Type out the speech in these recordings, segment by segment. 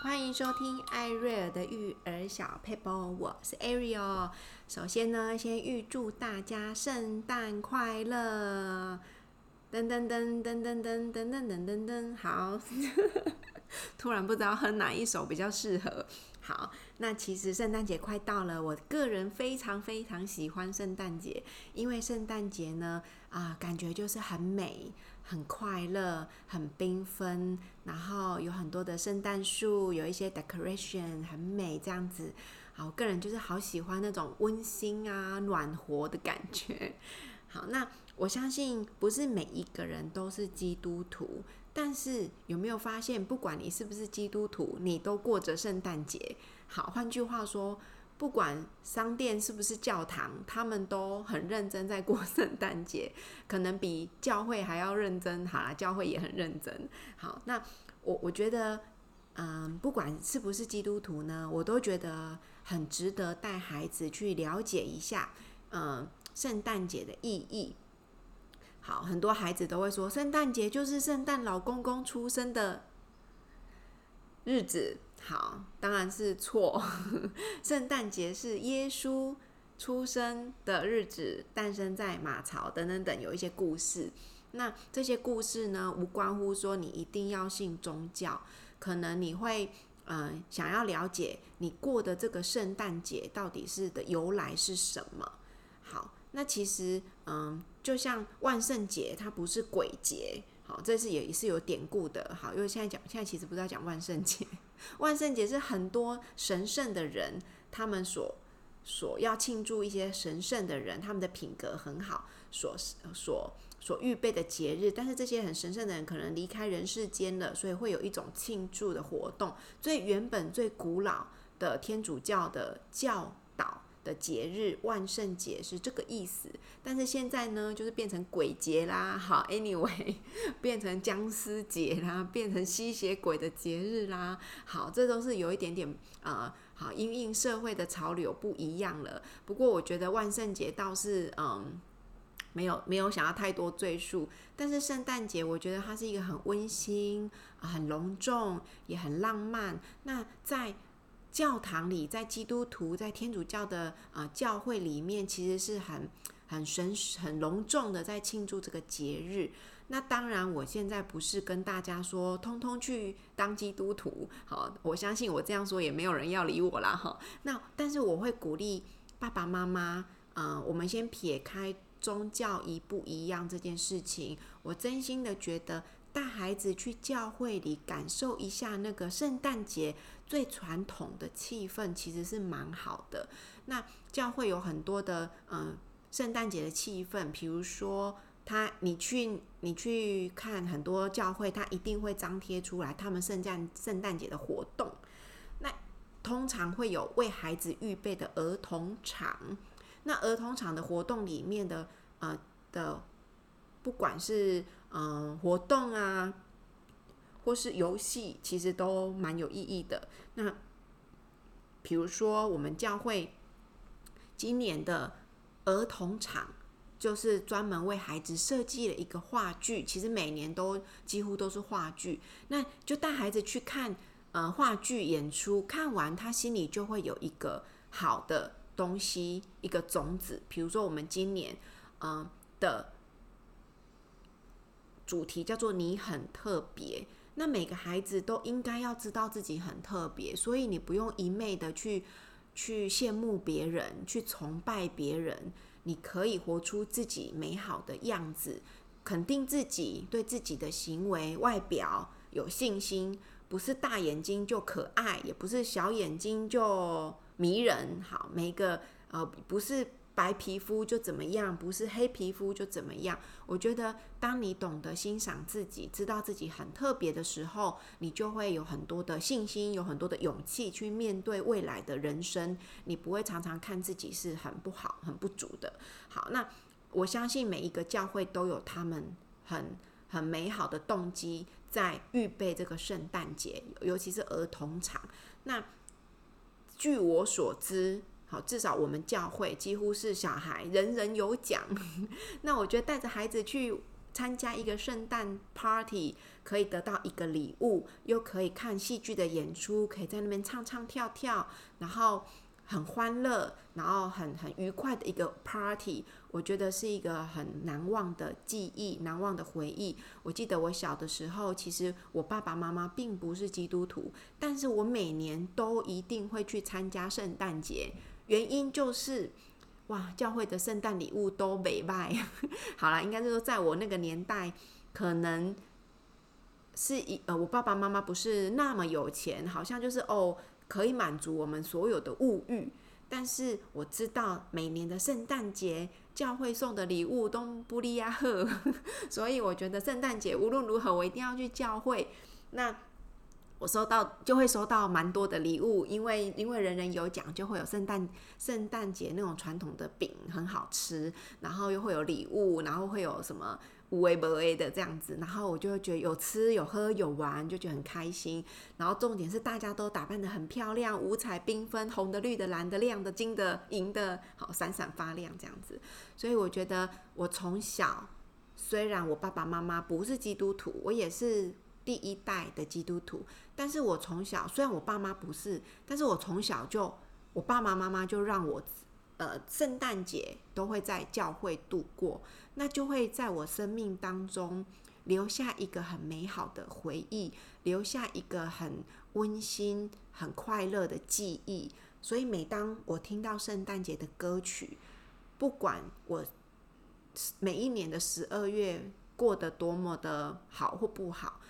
欢迎收听艾瑞尔的育儿小 paper，，我是 Ariel。首先呢，先预祝大家圣诞快乐！噔噔噔噔噔噔噔噔噔噔噔，好。突然不知道哼哪一首比较适合。好，那其实圣诞节快到了，我个人非常非常喜欢圣诞节，因为圣诞节呢，啊、感觉就是很美、很快乐、很缤纷，然后有很多的圣诞树，有一些 decoration 很美这样子。好，我个人就是好喜欢那种温馨啊、暖和的感觉。好，那我相信不是每一个人都是基督徒。但是有没有发现，不管你是不是基督徒，你都过着圣诞节。好，换句话说，不管商店是不是教堂，他们都很认真在过 圣诞节，可能比教会还要认真。好啦，教会也很认真。好，那我我觉得，嗯，不管是不是基督徒呢，我都觉得很值得带孩子去了解一下，嗯，圣诞节的意义。好，很多孩子都会说，圣诞节就是圣诞老公公出生的日子。好，当然是错。圣诞节是耶稣出生的日子，诞生在马槽等等等，有一些故事。那这些故事呢，无关乎说你一定要信宗教，可能你会嗯、呃、想要了解你过的这个圣诞节到底是的由来是什么。好，那其实嗯。就像万圣节，它不是鬼节，好，这是也是有典故的，好，因为现在讲，现在其实不是要讲万圣节，万圣节是很多神圣的人，他们所所要庆祝一些神圣的人，他们的品格很好，所所所预备的节日，但是这些很神圣的人可能离开人世间了，所以会有一种庆祝的活动，最原本最古老的天主教的教。的节日万圣节是这个意思，但是现在呢，就是变成鬼节啦。好，anyway，变成僵尸节啦，变成吸血鬼的节日啦。好，这都是有一点点呃，好，因应社会的潮流不一样了。不过我觉得万圣节倒是嗯，没有没有想要太多赘述。但是圣诞节，我觉得它是一个很温馨、很隆重，也很浪漫。那在教堂里，在基督徒在天主教的啊、呃、教会里面，其实是很很神很隆重的在庆祝这个节日。那当然，我现在不是跟大家说通通去当基督徒，好，我相信我这样说也没有人要理我啦，哈。那但是我会鼓励爸爸妈妈，嗯、我们先撇开宗教一不一样这件事情，我真心的觉得。带孩子去教会里感受一下那个圣诞节最传统的气氛，其实是蛮好的。那教会有很多的嗯圣诞节的气氛，比如说他你去你去看很多教会，他一定会张贴出来他们圣诞圣诞节的活动。那通常会有为孩子预备的儿童场。那儿童场的活动里面的呃的不管是嗯，活动啊，或是游戏，其实都蛮有意义的。那比如说，我们教会今年的儿童场，就是专门为孩子设计了一个话剧。其实每年都几乎都是话剧，那就带孩子去看呃话剧演出，看完他心里就会有一个好的东西，一个种子。比如说，我们今年嗯、呃、的。主题叫做“你很特别”，那每个孩子都应该要知道自己很特别，所以你不用一昧的去去羡慕别人，去崇拜别人，你可以活出自己美好的样子，肯定自己，对自己的行为、外表有信心，不是大眼睛就可爱，也不是小眼睛就迷人。好，每个呃不是。白皮肤就怎么样，不是黑皮肤就怎么样。我觉得，当你懂得欣赏自己，知道自己很特别的时候，你就会有很多的信心，有很多的勇气去面对未来的人生。你不会常常看自己是很不好、很不足的。好，那我相信每一个教会都有他们很很美好的动机在预备这个圣诞节，尤其是儿童场。那据我所知。好，至少我们教会几乎是小孩人人有奖。那我觉得带着孩子去参加一个圣诞 party，可以得到一个礼物，又可以看戏剧的演出，可以在那边唱唱跳跳，然后很欢乐，然后很很愉快的一个 party。我觉得是一个很难忘的记忆，难忘的回忆。我记得我小的时候，其实我爸爸妈妈并不是基督徒，但是我每年都一定会去参加圣诞节，原因就是，哇，教会的圣诞礼物都没卖。好啦，应该是说在我那个年代，可能是一呃，我爸爸妈妈不是那么有钱，好像就是哦，可以满足我们所有的物欲。但是我知道每年的圣诞节。教会送的礼物都不利亚赫，所以我觉得圣诞节无论如何我一定要去教会。那我收到就会收到蛮多的礼物，因为因为人人有奖，就会有圣诞圣诞节那种传统的饼很好吃，然后又会有礼物，然后会有什么。无为不为的这样子，然后我就会觉得有吃有喝有玩，就觉得很开心。然后重点是大家都打扮得很漂亮，五彩缤纷，红的、绿的、蓝的、亮的、金的、银的，好闪闪发亮这样子。所以我觉得我从小，虽然我爸爸妈妈不是基督徒，我也是第一代的基督徒，但是我从小虽然我爸妈不是，但是我从小就我爸爸妈妈就让我。呃，圣诞节都会在教会度过，那就会在我生命当中留下一个很美好的回忆，留下一个很温馨、很快乐的记忆。所以，每当我听到圣诞节的歌曲，不管我每一年的十二月过得多么的好或不好，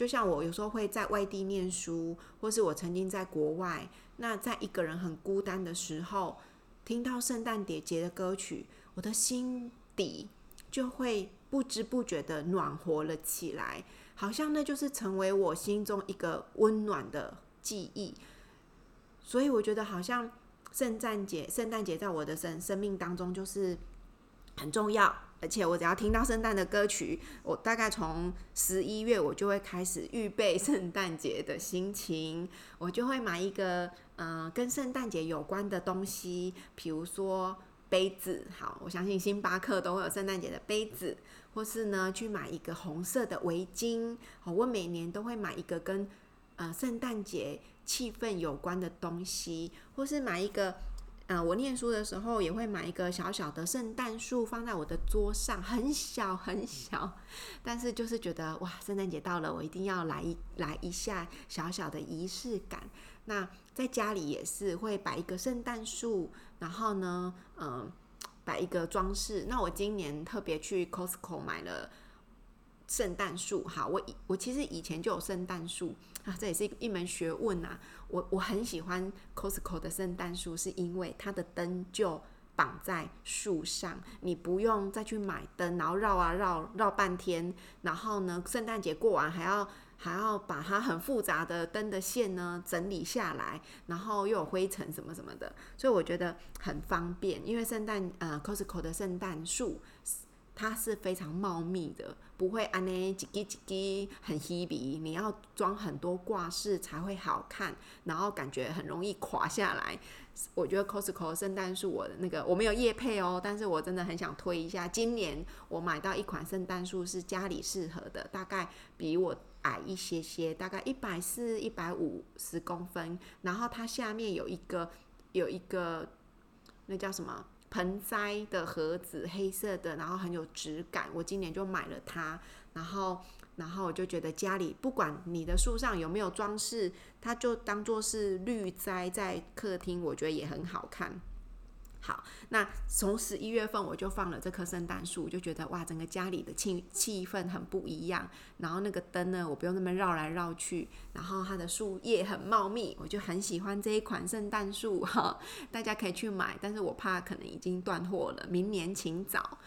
就像我有时候会在外地念书，或是我曾经在国外，那在一个人很孤单的时候。听到圣诞节节的歌曲，我的心底就会不知不觉的暖和了起来，好像那就是成为我心中一个温暖的记忆。所以我觉得，好像圣诞节，圣诞节在我的生生命当中就是很重要。而且我只要听到圣诞的歌曲，我大概从十一月我就会开始预备 圣诞节的心情，我就会买一个嗯、呃、跟圣诞节有关的东西，比如说杯子，好，我相信星巴克都会有圣诞节的杯子，或是呢去买一个红色的围巾，好，我每年都会买一个跟呃圣诞节气氛有关的东西，或是买一个。嗯、我念书的时候也会买一个小小的圣诞树放在我的桌上，很小很小，但是就是觉得哇，圣诞节到了，我一定要来一来一下小小的仪式感。那在家里也是会摆一个圣诞树，然后呢，嗯、摆一个装饰。那我今年特别去 Costco 买了圣诞树。好，我以我其实以前就有圣诞树。啊，这也是一门学问啊！我我很喜欢 Costco 的圣诞树，是因为它的灯就绑在树上，你不用再去买灯，然后绕啊绕绕半天，然后呢，圣诞节过完还要还要把它很复杂的灯的线呢整理下来，然后又有灰尘什么什么的，所以我觉得很方便。因为圣诞呃 Costco 的圣诞树。它是非常茂密的，不会安呢几几几很稀微，你要装很多挂饰才会好看，然后感觉很容易垮下来。我觉得 Costco 圣诞树，我的那个我没有叶配哦，但是我真的很想推一下。今年我买到一款圣诞树是家里适合的，大概比我矮一些些，大概一百四、一百五十公分，然后它下面有一个有一个那叫什么？盆栽的盒子，黑色的，然后很有质感。我今年就买了它，然后，然后我就觉得家里不管你的树上有没有装饰，它就当做是绿栽在客厅，我觉得也很好看。那从十一月份我就放了这棵圣诞树，就觉得哇，整个家里的气气氛很不一样。然后那个灯呢，我不用那么绕来绕去，然后它的树叶很茂密，我就很喜欢这一款圣诞树哈。大家可以去买，但是我怕可能已经断货了，明年请早。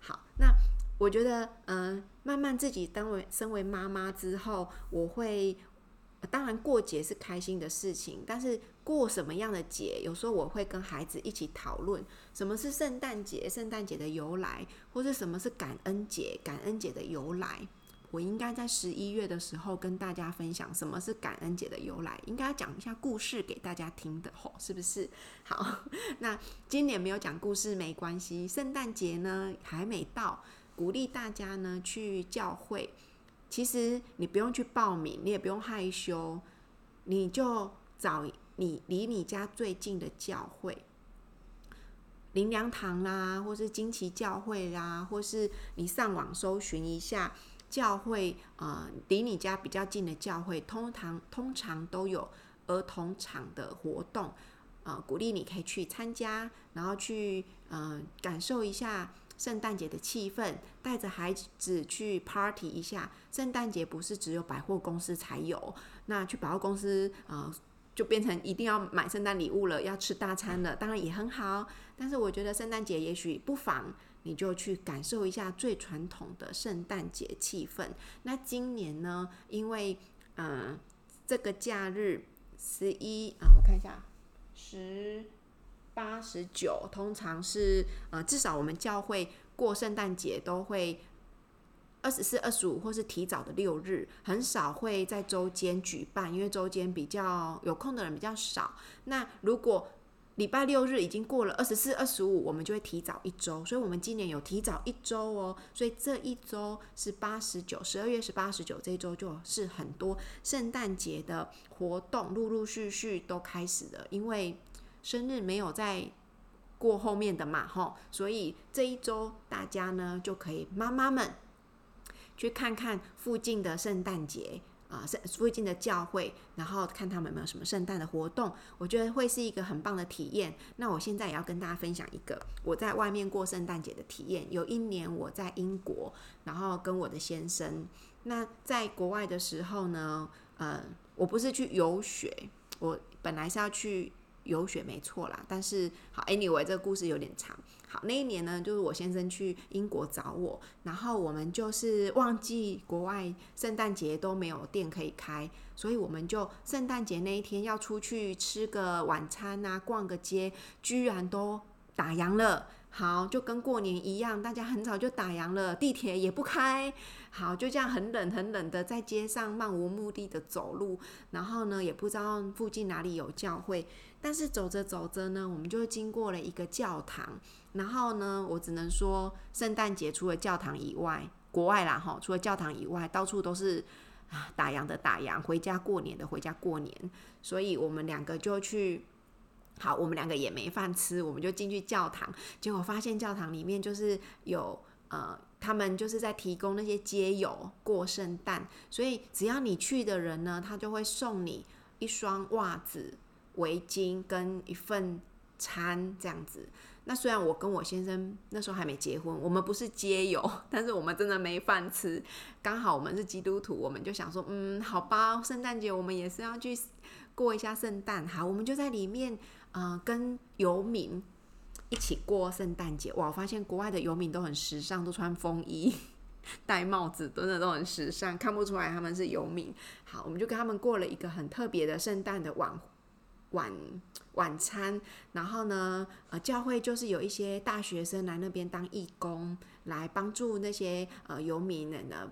好，那我觉得嗯、慢慢自己当为身为妈妈之后，我会。当然，过节是开心的事情，但是过什么样的节，有时候我会跟孩子一起讨论什么是圣诞节，圣诞节的由来，或是什么是感恩节，感恩节的由来。我应该在十一月的时候跟大家分享什么是感恩节的由来，应该讲一下故事给大家听的吼，是不是？好，那今年没有讲故事没关系，圣诞节呢还没到。鼓励大家呢去教会。其实你不用去报名，你也不用害羞，你就找你离你家最近的教会，灵粮堂啦，或是金旗教会啦，或是你上网搜寻一下教会，呃，离你家比较近的教会，通常通常都有儿童场的活动，呃，鼓励你可以去参加，然后去呃感受一下。圣诞节的气氛，带着孩子去 party 一下。圣诞节不是只有百货公司才有，那去百货公司啊、呃，就变成一定要买圣诞礼物了，要吃大餐了，当然也很好。但是我觉得圣诞节也许不妨你就去感受一下最传统的圣诞节气氛。那今年呢，因为嗯、这个假日十一啊，我看一下十。八十九通常是呃，至少我们教会过圣诞节都会二十四、二十五，或是提早的六日，很少会在周间举办，因为周间比较有空的人比较少。那如果礼拜六日已经过了二十四、二十五，我们就会提早一周，所以我们今年有提早一周哦。所以这一周是八十九，十二月是八十九，这一周就是很多圣诞节的活动，陆陆续续都开始了，因为。生日没有在过后面的嘛，吼，所以这一周大家呢就可以妈妈们去看看附近的圣诞节啊，圣附近的教会，然后看他们有没有什么圣诞的活动，我觉得会是一个很棒的体验。那我现在也要跟大家分享一个我在外面过圣诞节的体验。有一年我在英国，然后跟我的先生，那在国外的时候呢，呃，我不是去游学，我本来是要去。游学没错啦，但是好，anyway，这个故事有点长。好，那一年呢，就是我先生去英国找我，然后我们就是忘记国外圣诞节都没有店可以开，所以我们就圣诞节那一天要出去吃个晚餐啊，逛个街，居然都打烊了。好，就跟过年一样，大家很早就打烊了，地铁也不开。好，就这样很冷很冷的在街上漫无目的的走路，然后呢，也不知道附近哪里有教会。但是走着走着呢，我们就经过了一个教堂。然后呢，我只能说，圣诞节除了教堂以外，国外啦哈，除了教堂以外，到处都是啊打烊的打烊，回家过年的回家过年。所以我们两个就去。好，我们两个也没饭吃，我们就进去教堂，结果发现教堂里面就是有呃，他们就是在提供那些街友过圣诞，所以只要你去的人呢，他就会送你一双袜子、围巾跟一份餐这样子。那虽然我跟我先生那时候还没结婚，我们不是街友，但是我们真的没饭吃。刚好我们是基督徒，我们就想说，嗯，好吧，圣诞节我们也是要去过一下圣诞。好，我们就在里面。呃，跟游民一起过圣诞节，哇！我发现国外的游民都很时尚，都穿风衣、戴帽子，真的都很时尚，看不出来他们是游民。好，我们就跟他们过了一个很特别的圣诞的晚晚晚餐。然后呢，呃，教会就是有一些大学生来那边当义工，来帮助那些呃游民人呢。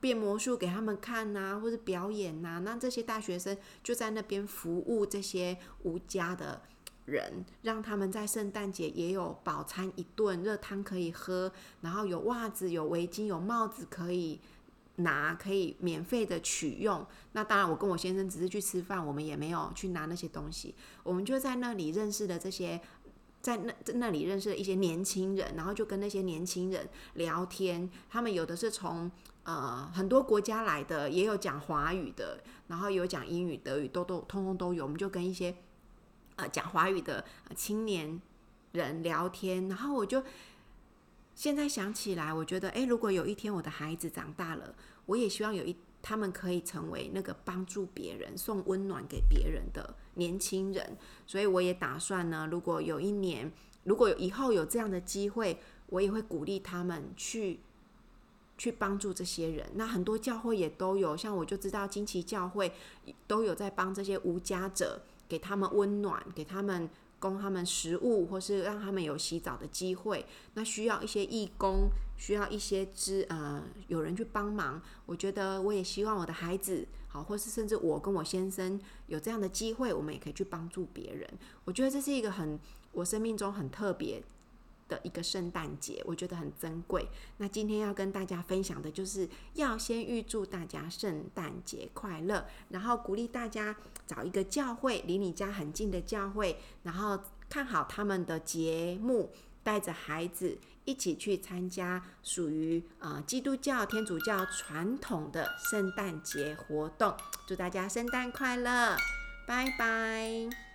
变魔术给他们看呐、或者表演呐、那这些大学生就在那边服务这些无家的人，让他们在圣诞节也有饱餐一顿，热汤可以喝，然后有袜子、有围巾、有帽子可以拿，可以免费的取用。那当然，我跟我先生只是去吃饭，我们也没有去拿那些东西。我们就在那里认识了这些，在那在那里认识了一些年轻人，然后就跟那些年轻人聊天。他们有的是从呃很多国家来的，也有讲华语的，然后有讲英语、德语，都都通通都有。我们就跟一些。呃，讲华语的青年人聊天，然后我就现在想起来，我觉得，诶，如果有一天我的孩子长大了，我也希望有一他们可以成为那个帮助别人、送温暖给别人的年轻人。所以我也打算呢，如果有一年，如果以后有这样的机会，我也会鼓励他们去去帮助这些人。那很多教会也都有，像我就知道金旗教会都有在帮这些无家者。给他们温暖，给他们供他们食物，或是让他们有洗澡的机会。那需要一些义工，需要一些支呃有人去帮忙。我觉得我也希望我的孩子好，或是甚至我跟我先生有这样的机会，我们也可以去帮助别人。我觉得这是一个很我生命中很特别的一个圣诞节，我觉得很珍贵。那今天要跟大家分享的就是要先预祝大家圣诞节快乐，然后鼓励大家找一个教会离你家很近的教会，然后看好他们的节目，带着孩子一起去参加属于啊基督教、天主教传统的圣诞节活动。祝大家圣诞快乐，拜拜。